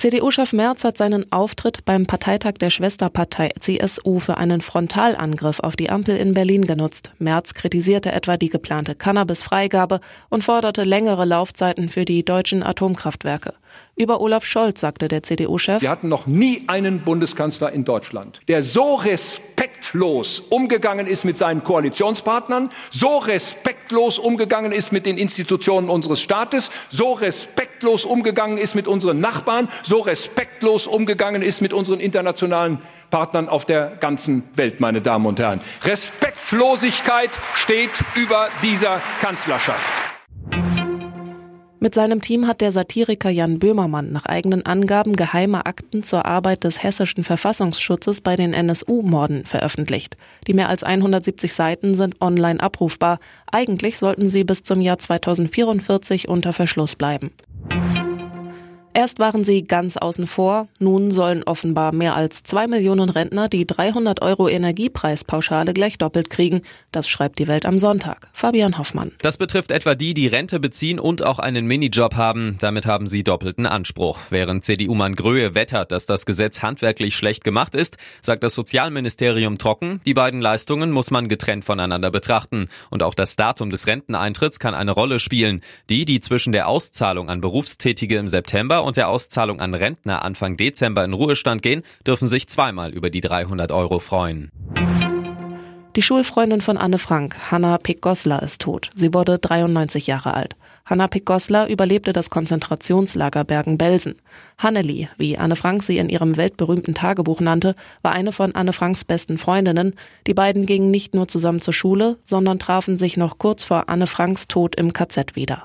CDU-Chef Merz hat seinen Auftritt beim Parteitag der Schwesterpartei CSU für einen Frontalangriff auf die Ampel in Berlin genutzt. Merz kritisierte etwa die geplante Cannabis-Freigabe und forderte längere Laufzeiten für die deutschen Atomkraftwerke. Über Olaf Scholz sagte der CDU-Chef, Wir hatten noch nie einen Bundeskanzler in Deutschland, der so respektlos umgegangen ist mit seinen Koalitionspartnern, so respektlos umgegangen ist mit den Institutionen unseres Staates, so respektlos umgegangen ist mit unseren Nachbarn, so respektlos umgegangen ist mit unseren internationalen Partnern auf der ganzen Welt, meine Damen und Herren. Respektlosigkeit steht über dieser Kanzlerschaft. Mit seinem Team hat der Satiriker Jan Böhmermann nach eigenen Angaben geheime Akten zur Arbeit des hessischen Verfassungsschutzes bei den NSU-Morden veröffentlicht. Die mehr als 170 Seiten sind online abrufbar. Eigentlich sollten sie bis zum Jahr 2044 unter Verschluss bleiben. Erst waren sie ganz außen vor, nun sollen offenbar mehr als zwei Millionen Rentner die 300 Euro Energiepreispauschale gleich doppelt kriegen. Das schreibt die Welt am Sonntag. Fabian Hoffmann. Das betrifft etwa die, die Rente beziehen und auch einen Minijob haben. Damit haben sie doppelten Anspruch. Während CDU-Mann Gröhe wettert, dass das Gesetz handwerklich schlecht gemacht ist, sagt das Sozialministerium trocken, die beiden Leistungen muss man getrennt voneinander betrachten. Und auch das Datum des Renteneintritts kann eine Rolle spielen. Die, die zwischen der Auszahlung an Berufstätige im September und der Auszahlung an Rentner Anfang Dezember in Ruhestand gehen, dürfen sich zweimal über die 300 Euro freuen. Die Schulfreundin von Anne Frank, Hanna Pick-Goslar, ist tot. Sie wurde 93 Jahre alt. Hanna Pick-Goslar überlebte das Konzentrationslager Bergen-Belsen. Hanneli, wie Anne Frank sie in ihrem weltberühmten Tagebuch nannte, war eine von Anne Franks besten Freundinnen. Die beiden gingen nicht nur zusammen zur Schule, sondern trafen sich noch kurz vor Anne Franks Tod im KZ wieder.